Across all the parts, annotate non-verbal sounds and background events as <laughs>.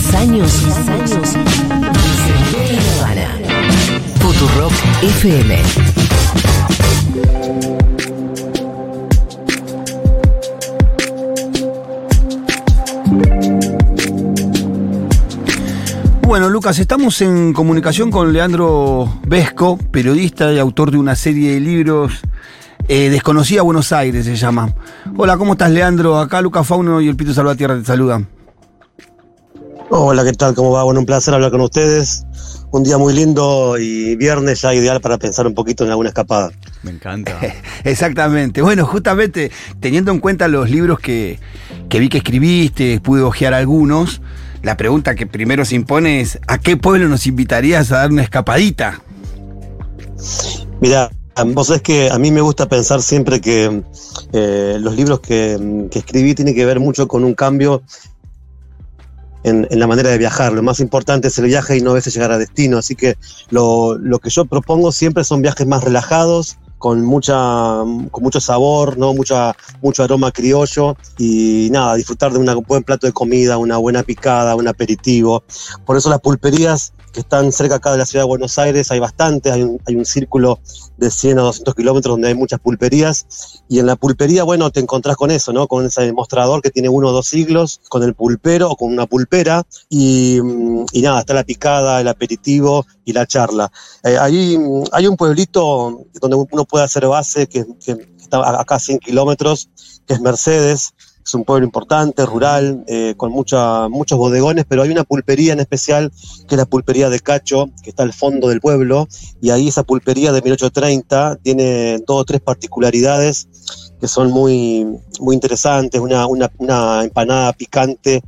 10 años. 10 años. Futurock FM. Bueno, Lucas, estamos en comunicación con Leandro Vesco, periodista y autor de una serie de libros eh, Desconocida Buenos Aires se llama. Hola, ¿cómo estás, Leandro? Acá Lucas Fauno y el Pito Salvatierra te saludan. Hola, ¿qué tal? ¿Cómo va? Bueno, un placer hablar con ustedes. Un día muy lindo y viernes ya ideal para pensar un poquito en alguna escapada. Me encanta. <laughs> Exactamente. Bueno, justamente teniendo en cuenta los libros que, que vi que escribiste, pude hojear algunos, la pregunta que primero se impone es, ¿a qué pueblo nos invitarías a dar una escapadita? Mira, vos sabés que a mí me gusta pensar siempre que eh, los libros que, que escribí tienen que ver mucho con un cambio en, en, la manera de viajar. Lo más importante es el viaje y no a veces llegar a destino. Así que lo, lo, que yo propongo siempre son viajes más relajados, con mucha con mucho sabor, ¿no? Mucha, mucho aroma criollo y nada, disfrutar de un buen plato de comida, una buena picada, un aperitivo. Por eso las pulperías que están cerca acá de la ciudad de Buenos Aires, hay bastantes, hay un, hay un círculo de 100 a 200 kilómetros donde hay muchas pulperías, y en la pulpería, bueno, te encontrás con eso, ¿no? Con ese demostrador que tiene uno o dos siglos, con el pulpero o con una pulpera, y, y nada, está la picada, el aperitivo y la charla. Eh, ahí hay un pueblito donde uno puede hacer base, que, está acá a 100 kilómetros, que es Mercedes, es un pueblo importante, rural, eh, con mucha, muchos bodegones, pero hay una pulpería en especial, que es la pulpería de Cacho, que está al fondo del pueblo, y ahí esa pulpería de 1830 tiene dos o tres particularidades que son muy, muy interesantes, una, una empanada picante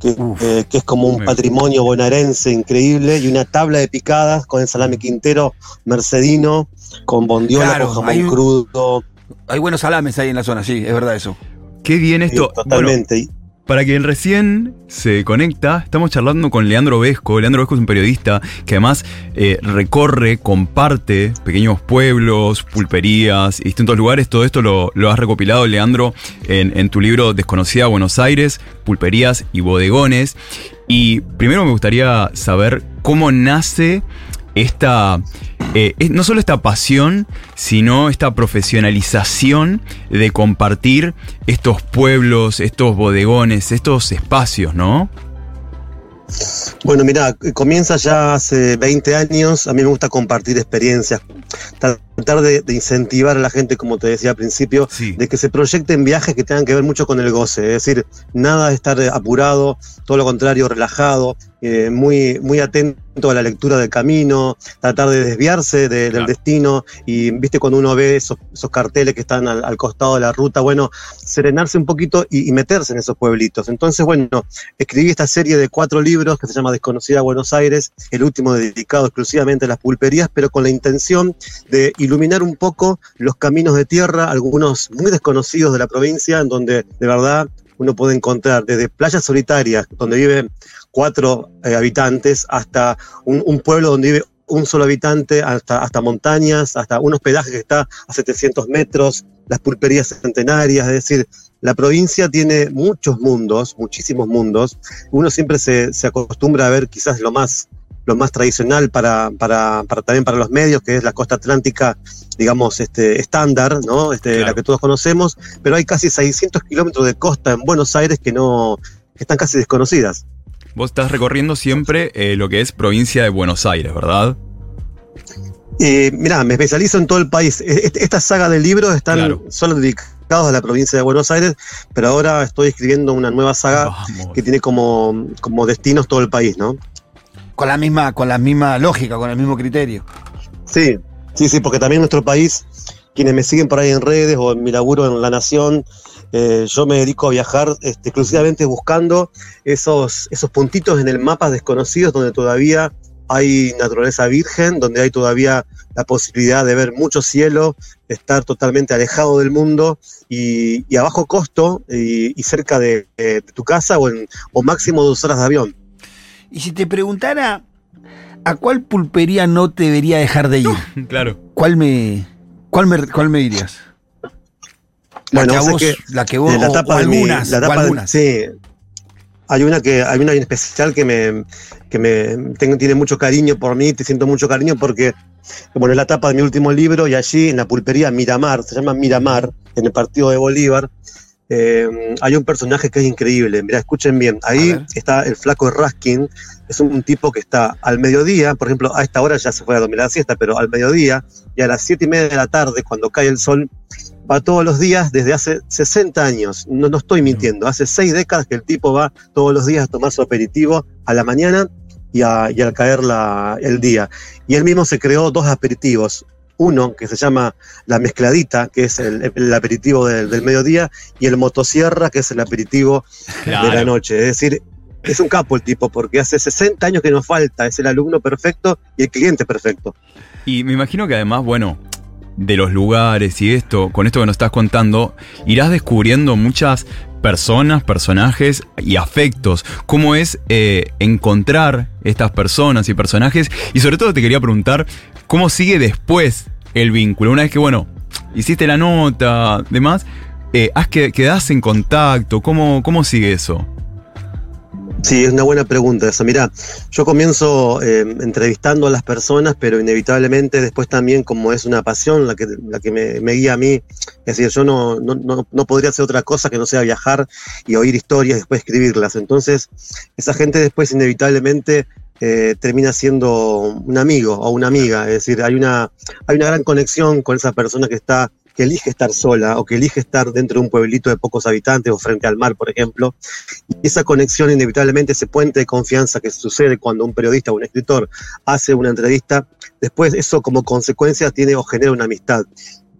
que, eh, que, es como un patrimonio bonaerense increíble, y una tabla de picadas con el salame quintero mercedino, con bondiola, claro, con jamón hay un, crudo. Hay buenos salames ahí en la zona, sí, es verdad eso. Qué bien esto. Sí, totalmente. Bueno, para quien recién se conecta, estamos charlando con Leandro Vesco. Leandro Vesco es un periodista que además eh, recorre, comparte pequeños pueblos, pulperías distintos lugares. Todo esto lo, lo has recopilado, Leandro, en, en, tu libro Desconocida Buenos Aires, Pulperías y Bodegones. Y primero me gustaría saber cómo nace esta, eh, no solo esta pasión, sino esta profesionalización de compartir estos pueblos, estos bodegones, estos espacios, ¿no? Bueno, mira, comienza ya hace 20 años, a mí me gusta compartir experiencias, tratar de, de incentivar a la gente, como te decía al principio, sí. de que se proyecten viajes que tengan que ver mucho con el goce, es decir, nada de estar apurado, todo lo contrario, relajado, eh, muy, muy atento a la lectura del camino, tratar de desviarse de, claro. del destino y viste cuando uno ve esos, esos carteles que están al, al, costado de la ruta, bueno, serenarse un poquito y, y, meterse en esos pueblitos. Entonces, bueno, escribí esta serie de cuatro libros que se llama Desconocida Buenos Aires, el último dedicado exclusivamente a las pulperías, pero con la intención de iluminar un poco los caminos de tierra, algunos muy desconocidos de la provincia, en donde de verdad uno puede encontrar desde playas solitarias, donde viven cuatro eh, habitantes, hasta un, un, pueblo donde vive un solo habitante, hasta, hasta montañas, hasta un hospedaje que está a 700 metros, las pulperías centenarias, es decir, la provincia tiene muchos mundos, muchísimos mundos. Uno siempre se, se acostumbra a ver quizás lo más lo más tradicional para, para, para, también para los medios, que es la costa atlántica, digamos, este, estándar, ¿no? Este, claro. La que todos conocemos, pero hay casi 600 kilómetros de costa en Buenos Aires que no, que están casi desconocidas. Vos estás recorriendo siempre eh, lo que es provincia de Buenos Aires, ¿verdad? Eh, mirá, me especializo en todo el país. Esta saga de libros están claro. solo dedicados a la provincia de Buenos Aires, pero ahora estoy escribiendo una nueva saga Vamos. que tiene como, como destinos todo el país, ¿no? con la misma, con la misma lógica, con el mismo criterio. Sí, sí, sí, porque también nuestro país, quienes me siguen por ahí en redes o en mi laburo en La Nación, eh, yo me dedico a viajar este, exclusivamente buscando esos, esos puntitos en el mapa desconocidos donde todavía hay naturaleza virgen, donde hay todavía la posibilidad de ver mucho cielo, estar totalmente alejado del mundo y, y a bajo costo y, y cerca de, de, tu casa o, en, o máximo dos horas de avión. Y si te preguntara a cuál pulpería no te debería dejar de ir, <laughs> claro. ¿cuál me, cuál me, cuál me dirías? La bueno, que a vos, que la que vos, la tapa o, o algunas, mi, la tapa o algunas. sí. hay una que hay una en especial que me, que me tengo- tiene mucho cariño por mí, te siento mucho cariño porque bueno, es la tapa de mi último libro y allí en la pulpería Miramar, se llama Miramar, en el partido de Bolívar, eh, hay un personaje que es increíble. Mira, escuchen bien, ahí A está el flaco Raskin, es un tipo que está al mediodía, por ejemplo, a esta hora ya se fue a dormir la siesta, pero al mediodía y a las siete y media de la tarde, cuando cae el sol, va todos los días desde hace 60 años. No, no estoy mintiendo, hace seis décadas que el tipo va todos los días a tomar su aperitivo a la mañana y, a- y al caer la- el día. Y él mismo se creó dos aperitivos. Uno que se llama la mezcladita, que es el, el aperitivo del, del mediodía, y el motosierra, que es el aperitivo de la noche. Es decir, es un capo el tipo, porque hace 60 años que nos falta, es el alumno perfecto y el cliente perfecto. Y me imagino que además, bueno, de los lugares y esto, con esto que nos estás contando, irás descubriendo muchas personas, personajes y afectos. ¿Cómo es eh, encontrar estas personas y personajes? Y sobre todo te quería preguntar, ¿cómo sigue después el vínculo? Una vez que, bueno, hiciste la nota, demás, eh, ¿has que, ¿quedás en contacto? ¿Cómo, ¿Cómo sigue eso? Sí, es una buena pregunta esa. Mira, yo comienzo eh, entrevistando a las personas, pero inevitablemente después también, como es una pasión la que, la que me, guía a mí, es decir, yo no, no, no, no podría hacer otra cosa que no sea viajar y oír historias y después escribirlas. Entonces, esa gente después inevitablemente eh, termina siendo un amigo o una amiga. Es decir, hay una, hay una gran conexión con esa persona que está que elige estar sola o que elige estar dentro de un pueblito de pocos habitantes o frente al mar, por ejemplo, esa conexión, inevitablemente, ese puente de confianza que sucede cuando un periodista o un escritor hace una entrevista, después eso como consecuencia tiene o genera una amistad.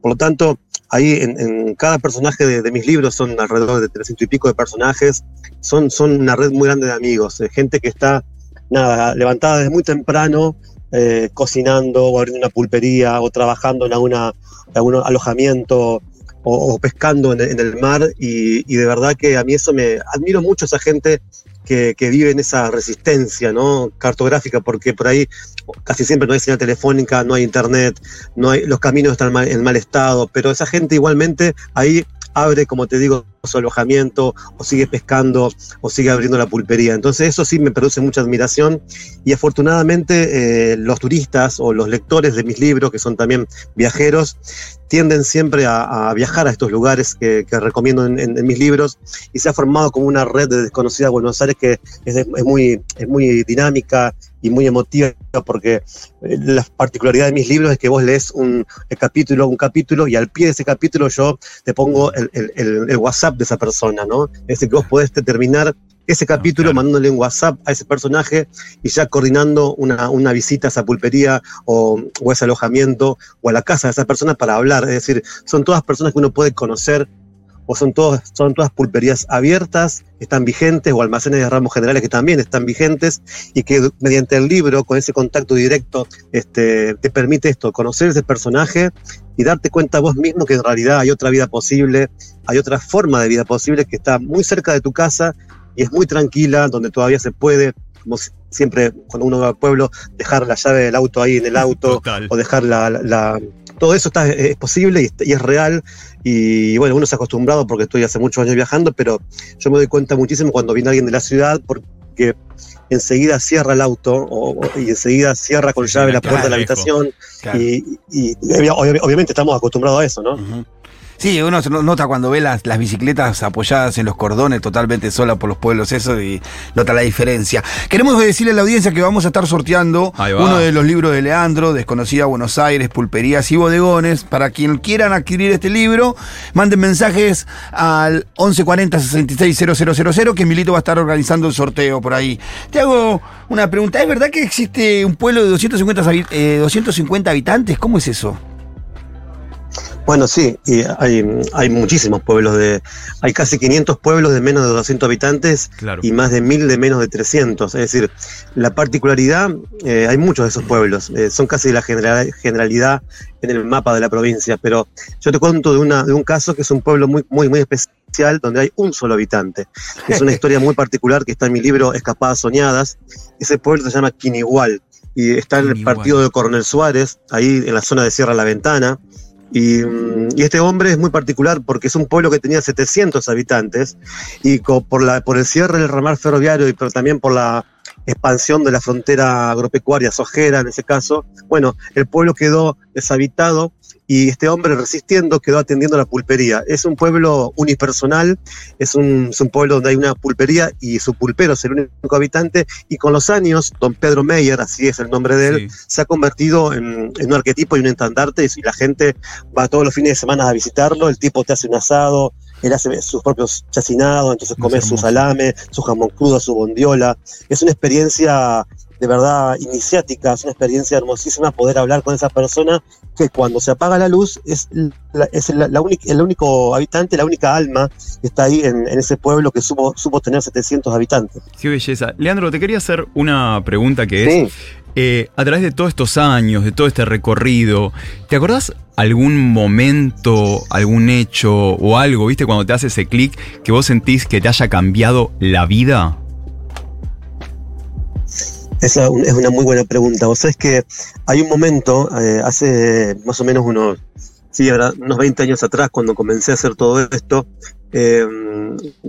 Por lo tanto, ahí en, cada personaje de, mis libros son alrededor de 300 y pico de personajes, son, son una red muy grande de amigos, gente que está nada, levantada desde muy temprano, eh, cocinando o abriendo una pulpería o trabajando en alguna, algún alojamiento o, pescando en, en, el mar y, y, de verdad que a mí eso me admiro mucho esa gente que, que, vive en esa resistencia ¿no? cartográfica porque por ahí casi siempre no hay señal telefónica, no hay internet, no hay, los caminos están en mal estado, pero esa gente igualmente ahí abre, como te digo, su alojamiento, o sigue pescando, o sigue abriendo la pulpería. Entonces eso sí me produce mucha admiración y afortunadamente eh, los turistas o los lectores de mis libros, que son también viajeros, tienden siempre a, a viajar a estos lugares que, que recomiendo en, en, en, mis libros y se ha formado como una red de desconocida Buenos Aires que es, es, muy, es muy dinámica y muy emotiva porque eh, la particularidad de mis libros es que vos lees un capítulo, un capítulo y al pie de ese capítulo yo te pongo el, el, el, el WhatsApp de esa persona, ¿no? Es decir, que vos podés terminar ese capítulo, claro. mandándole un WhatsApp a ese personaje y ya coordinando una, una visita a esa pulpería o, o, ese alojamiento o a la casa de esa persona para hablar. Es decir, son todas personas que uno puede conocer o son, todos, son todas pulperías abiertas, están vigentes, o almacenes de ramos generales que también están vigentes, y que mediante el libro, con ese contacto directo, este, te permite esto, conocer ese personaje y darte cuenta vos mismo que en realidad hay otra vida posible, hay otra forma de vida posible que está muy cerca de tu casa y es muy tranquila, donde todavía se puede, como siempre cuando uno va al pueblo, dejar la llave del auto ahí en el auto Total. o dejar la, la, la todo eso está, es posible y, y, es real. Y bueno, uno se ha acostumbrado porque estoy hace muchos años viajando, pero yo me doy cuenta muchísimo cuando viene alguien de la ciudad porque enseguida cierra el auto o, y enseguida cierra con llave la puerta de la habitación. Claro. Y, y, y, obviamente estamos acostumbrados a eso, ¿no? Uh -huh. Sí, uno nota cuando ve las, las, bicicletas apoyadas en los cordones totalmente sola por los pueblos, eso, y nota la diferencia. Queremos decirle a la audiencia que vamos a estar sorteando uno de los libros de Leandro, Desconocida Buenos Aires, Pulperías y Bodegones. Para quien quieran adquirir este libro, manden mensajes al 1140 660000 que Milito va a estar organizando el sorteo por ahí. Te hago una pregunta, ¿es verdad que existe un pueblo de 250, eh, 250 habitantes? ¿Cómo es eso? Bueno, sí, y hay, hay muchísimos pueblos de. Hay casi 500 pueblos de menos de 200 habitantes claro. y más de 1000 de menos de 300. Es decir, la particularidad, eh, hay muchos de esos pueblos, eh, son casi la general, generalidad en el mapa de la provincia, pero yo te cuento de, una, de un caso que es un pueblo muy, muy, muy especial donde hay un solo habitante. Es una <laughs> historia muy particular que está en mi libro Escapadas Soñadas. Ese pueblo se llama Quinigual y está en el partido de Coronel Suárez, ahí en la zona de Sierra La Ventana Y, mm, y este hombre es muy particular porque es un pueblo que tenía 700 habitantes y por, la, por el cierre del ramal ferroviario y pero también por la expansión de la frontera agropecuaria sojera en ese caso, bueno, el pueblo quedó deshabitado y este hombre resistiendo quedó atendiendo la pulpería. Es un pueblo unipersonal, es un, es un pueblo donde hay una pulpería y su pulpero es el único habitante y con los años, don Pedro Meyer, así es el nombre de él, Sí. se ha convertido en, en un arquetipo y un estandarte y la gente va todos los fines de semana a visitarlo, el tipo te hace un asado, él hace sus propios chacinados, entonces Es comes su salame, su jamón crudo, su bondiola. Es una experiencia de verdad iniciática, es una experiencia hermosísima poder hablar con esa persona que cuando se apaga la luz es, la, es la, la única- el único habitante, la única alma que está ahí en, en ese pueblo que supo, supo tener 700 habitantes. Qué belleza. Leandro, te quería hacer una pregunta que es, Sí. eh, a través de todos estos años, de todo este recorrido, ¿te acordás algún momento, algún hecho o algo, viste, cuando te hace ese clic que vos sentís que te haya cambiado la vida? Esa es una muy buena pregunta. Vos sabés que hay un momento, eh, hace más o menos unos, sí, ahora, unos 20 años atrás, cuando comencé a hacer todo esto, eh,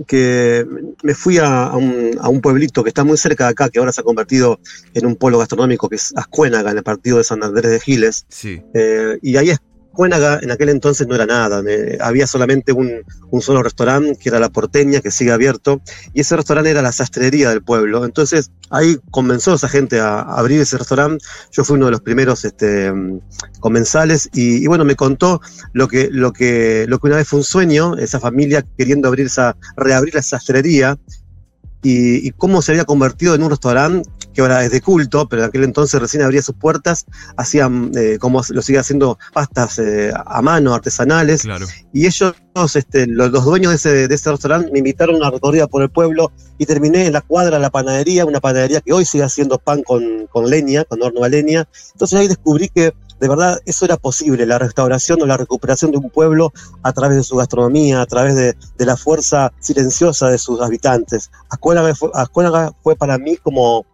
que me fui a, a un, a un pueblito que está muy cerca de acá, que ahora se ha convertido en un polo gastronómico, que es Ascuénaga, en el partido de San Andrés de Giles. Sí. Eh, y ahí Ascuénaga en aquel entonces no era nada, había solamente un, solo restaurante, que era La Porteña, que sigue abierto, y ese restaurante era la sastrería del pueblo. Entonces ahí comenzó esa gente a, a abrir ese restaurante. Yo fui uno de los primeros este, comensales y, bueno, me contó lo que, lo, que, lo que una vez fue un sueño, esa familia queriendo abrir esa, reabrir la sastrería y cómo se había convertido en un restaurante que ahora es de culto, pero en aquel entonces recién abría sus puertas, hacían, eh, como lo sigue haciendo, pastas eh, a mano, artesanales, Claro. y ellos, este, los, los dueños de ese, de ese restaurante, me invitaron a una recorrida por el pueblo y terminé en la cuadra de la panadería, una panadería que hoy sigue haciendo pan con, con leña, con horno a leña. Entonces ahí descubrí que de verdad eso era posible, la restauración o la recuperación de un pueblo a través de su gastronomía, a través de, de la fuerza silenciosa de sus habitantes. Ascuénaga fue, Ascuénaga fue para mí como,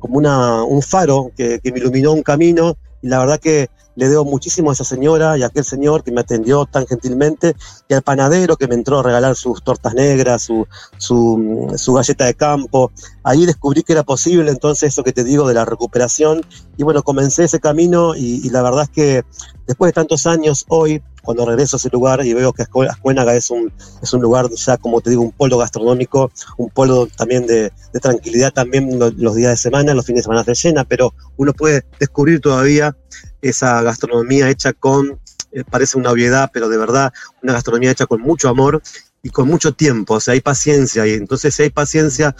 como una, un faro que, que me iluminó un camino y la verdad que le debo muchísimo a esa señora y a aquel señor que me atendió tan gentilmente y al panadero que me entró a regalar sus tortas negras, su, su, su galleta de campo. Ahí descubrí que era posible entonces eso que te digo de la recuperación y bueno, comencé ese camino y, y la verdad es que después de tantos años, hoy, cuando regreso a ese lugar y veo que Ascuénaga es un, es un lugar ya, como te digo, un polo gastronómico, un polo también de, tranquilidad también lo- los días de semana, los fines de semana se llena, pero uno puede descubrir todavía esa gastronomía hecha con, eh, parece una obviedad, pero de verdad, una gastronomía hecha con mucho amor y con mucho tiempo, o sea, hay paciencia y entonces si hay paciencia,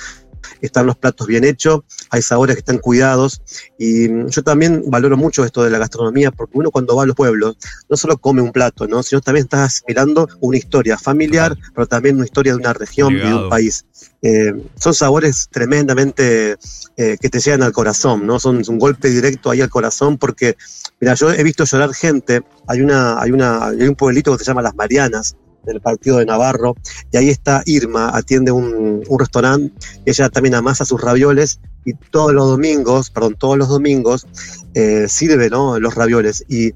están los platos bien hechos, hay sabores que están cuidados y mm, yo también valoro mucho esto de la gastronomía porque uno cuando va a los pueblos no solo come un plato, ¿no? sino también estás mirando una historia familiar, pero también una historia de una región y de un país. Eh, son sabores tremendamente eh, que te llegan al corazón, ¿no? Son un golpe directo ahí al corazón porque, mira, yo he visto llorar gente, hay, una, hay, una, hay un pueblito que se llama Las Marianas, del partido de Navarro, y ahí está Irma, atiende un, restaurante, ella también amasa sus ravioles, y todos los domingos, perdón, todos los domingos eh, sirve ¿no? los ravioles, y,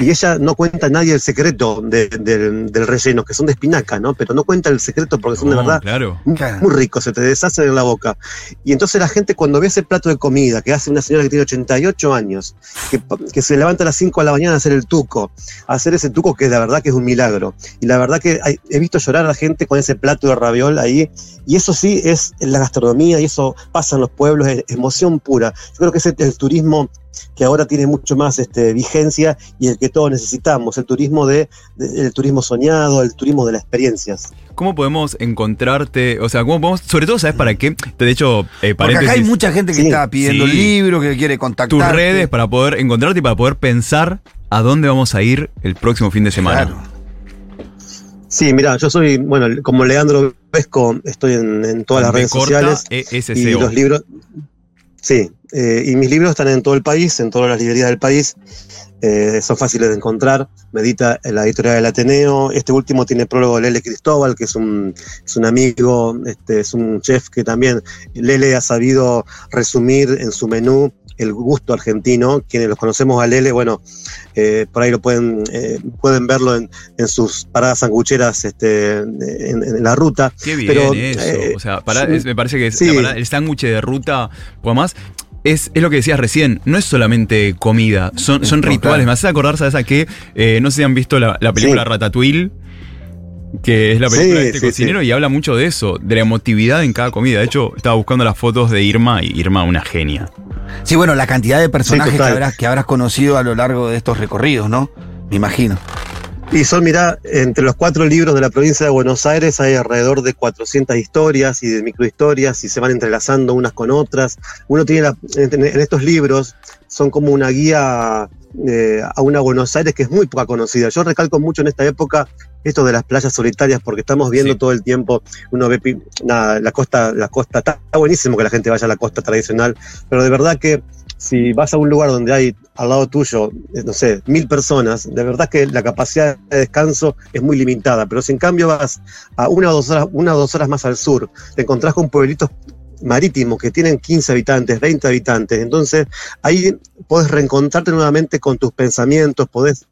y ella no cuenta a nadie el secreto de- del- del relleno, que son de espinaca, ¿no? Pero no cuenta el secreto porque son de No, verdad Claro. muy, Claro. muy ricos, se te deshacen en la boca. Y entonces la gente cuando ve ese plato de comida que hace una señora que tiene 88 años, que, que se levanta a las 5 de la mañana a hacer el tuco, a hacer ese tuco que la verdad que es un milagro. Y la verdad que hay- he visto llorar a la gente con ese plato de raviol ahí, y eso sí es la gastronomía, y eso pasa en los pueblos, es emoción pura. Yo creo que es el, el turismo que ahora tiene mucho más este, vigencia y el que todos necesitamos, el turismo de, de- el turismo soñado, el turismo de las experiencias. ¿Cómo podemos encontrarte? O sea, ¿cómo podemos, sobre todo, ¿sabes para qué? De hecho, eh, Porque acá hay mucha gente que Sí, está pidiendo sí. el libro, que quiere contactar. tus redes para poder encontrarte y para poder pensar a dónde vamos a ir el próximo fin de semana. Claro. Sí, mira, yo soy, bueno, como Leandro Vesco, estoy en, en todas las redes corta, sociales E y los libros, sí, eh, y mis libros están en todo el país, en todas las librerías del país, eh, son fáciles de encontrar, medita en la editorial del Ateneo, este último tiene prólogo de Lele Cristóbal, que es un, es un amigo, este, es un chef que también Lele ha sabido resumir en su menú el gusto argentino. Quienes los conocemos a Lele, bueno, eh, por ahí lo pueden, eh, pueden verlo en, en sus paradas sangucheras este, en, en la ruta. Qué bien Pero, eso. eh, o sea, para- sí. me parece que es Sí. la parada- el sándwich de ruta, pues además. Es, es lo que decías recién, no es solamente comida, son, son No, rituales. claro. Me hace acordar, ¿sabes a qué? Eh, no sé si han visto la, la película Sí. Ratatouille, que es la película Sí, de este sí, cocinero, y habla mucho de eso, de la emotividad en cada comida. De hecho, estaba buscando las fotos de Irma y Irma, una genia. Sí, bueno, la cantidad de personajes que habrás, que habrás conocido a lo largo de estos recorridos, ¿no? Me imagino. Y son, mirá, entre los cuatro libros de la provincia de Buenos Aires hay alrededor de 400 historias y de microhistorias y se van entrelazando unas con otras. Uno tiene la- en, en estos libros, son como una guía eh, a una Buenos Aires que es muy poca conocida. Yo recalco mucho en esta época esto de las playas solitarias porque estamos viendo Sí. todo el tiempo, uno ve nada, la costa, la costa, está buenísimo que la gente vaya a la costa tradicional, pero de verdad que si vas a un lugar donde hay al lado tuyo, eh, no sé, mil personas, de verdad que la capacidad de descanso es muy limitada. Pero si en cambio vas a una o dos horas, una o dos horas más al sur, te encontrás con pueblitos marítimos que tienen 15 habitantes, 20 habitantes. Entonces ahí podés reencontrarte nuevamente con tus pensamientos, podés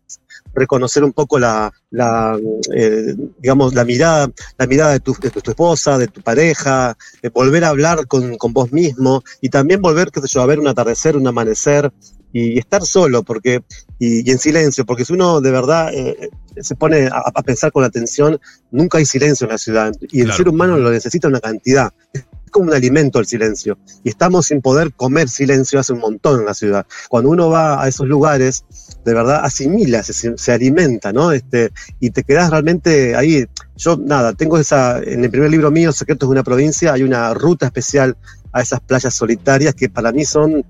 reconocer un poco la, la, eh, digamos, la mirada, la mirada de tu, de tu, esposa, de tu pareja, volver a hablar con, con vos mismo y también volver, qué sé yo, a ver un atardecer, un amanecer y, estar solo porque y, y en silencio, porque si uno de verdad eh, se pone a, a pensar con atención, nunca hay silencio en la ciudad y el Claro. ser humano lo necesita una cantidad. Como un alimento el silencio. Y estamos sin poder comer silencio hace un montón en la ciudad. Cuando uno va a esos lugares, de verdad asimila, se, se alimenta, ¿no? Este, y te quedas realmente ahí. Yo, nada, tengo esa, en el primer libro mío, Secretos de una provincia, hay una ruta especial a esas playas solitarias que para mí son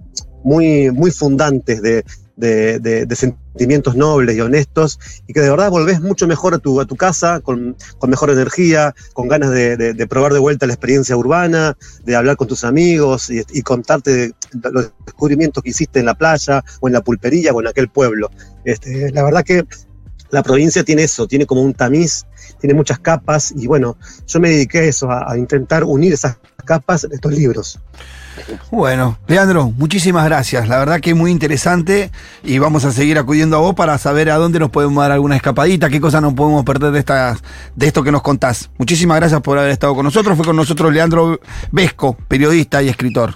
muy, muy fundantes de, de, sentimientos nobles y honestos y que de verdad volvés mucho mejor a tu, a tu casa, con, con mejor energía, con ganas de, de, probar de vuelta la experiencia urbana, de hablar con tus amigos y, y contarte los descubrimientos que hiciste en la playa o en la pulpería o en aquel pueblo. Este, la verdad que la provincia tiene eso, tiene como un tamiz, tiene muchas capas y bueno, yo me dediqué a eso, a, intentar unir esas capas en estos libros. Bueno, Leandro, muchísimas gracias. La verdad que es muy interesante y vamos a seguir acudiendo a vos para saber a dónde nos podemos dar alguna escapadita, qué cosas nos podemos perder de, estas, de esto que nos contás. Muchísimas gracias por haber estado con nosotros. Fue con nosotros Leandro Vesco, periodista y escritor.